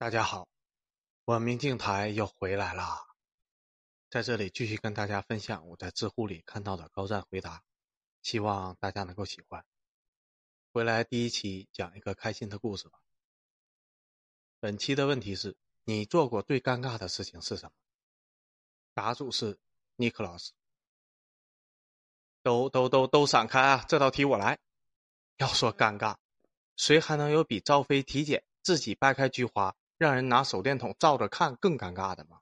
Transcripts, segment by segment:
大家好，我明镜台又回来了，在这里继续跟大家分享我在知乎里看到的高赞回答，希望大家能够喜欢。回来第一期讲一个开心的故事吧。本期的问题是你做过最尴尬的事情是什么？答主是尼克老师。都都都都闪开啊！这道题我来。要说尴尬，谁还能有比赵飞体检自己掰开菊花，让人拿手电筒照着看更尴尬的吗？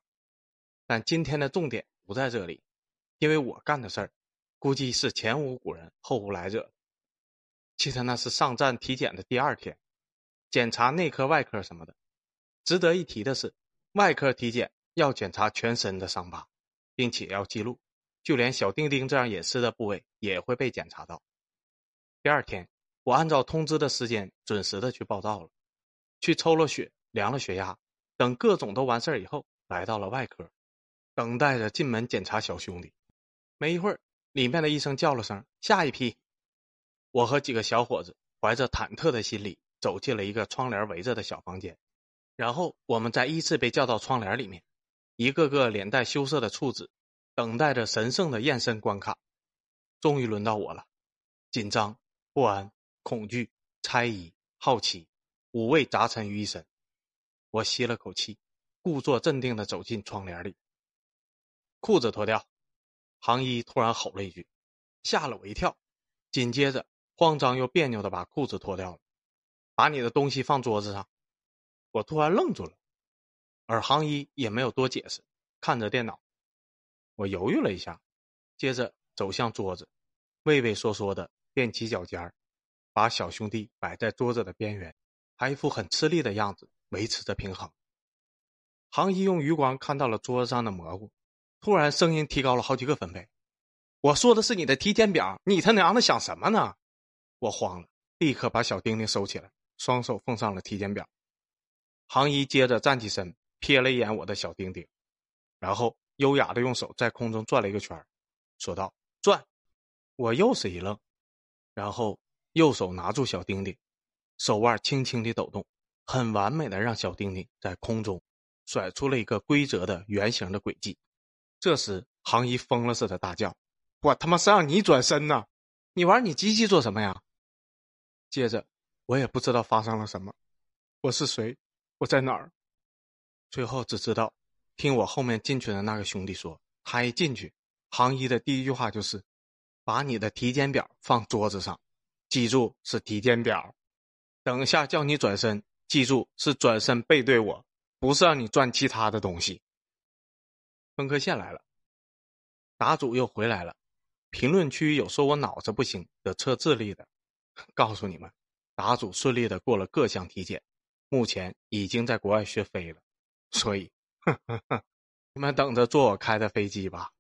但今天的重点不在这里，因为我干的事儿，估计是前无古人后无来者。其实那是上站体检的第二天，检查内科、外科什么的。值得一提的是，外科体检要检查全身的伤疤，并且要记录。就连小丁丁这样隐私的部位也会被检查到。第二天，我按照通知的时间准时的去报道了，去抽了血、量了血压，等各种都完事儿以后，来到了外科，等待着进门检查小兄弟。没一会儿，里面的医生叫了声“下一批”，我和几个小伙子怀着忐忑的心理走进了一个窗帘围着的小房间，然后我们再依次被叫到窗帘里面，一个个脸带羞涩的处子。等待着神圣的验身关卡，终于轮到我了。紧张、不安、恐惧、猜疑、好奇，五味杂陈于一身。我吸了口气，故作镇定的走进窗帘里。裤子脱掉，行医突然吼了一句，吓了我一跳。紧接着，慌张又别扭的把裤子脱掉了。把你的东西放桌子上。我突然愣住了，而行医也没有多解释，看着电脑。我犹豫了一下，接着走向桌子，畏畏缩缩的踮起脚尖儿，把小兄弟摆在桌子的边缘，还一副很吃力的样子，维持着平衡。航医用余光看到了桌子上的蘑菇，突然声音提高了好几个分贝：“我说的是你的体检表，你他娘的想什么呢？”我慌了，立刻把小丁丁收起来，双手奉上了体检表。航医接着站起身，瞥了一眼我的小丁丁，然后。优雅的用手在空中转了一个圈说道：“转。”我又是一愣，然后右手拿住小丁丁，手腕轻轻的抖动，很完美的让小丁丁在空中甩出了一个规则的圆形的轨迹。这时，航医疯了似的大叫：“我他妈是让你转身呢！你玩你机器做什么呀？”接着，我也不知道发生了什么，我是谁？我在哪儿？最后只知道。听我后面进去的那个兄弟说，他一进去，航医的第一句话就是：“把你的体检表放桌子上，记住是体检表。等一下叫你转身，记住是转身背对我，不是让你转其他的东西。”分科线来了，答主又回来了。评论区有说我脑子不行的测智力的，告诉你们，答主顺利的过了各项体检，目前已经在国外学飞了，所以。你们等着坐我开的飞机吧。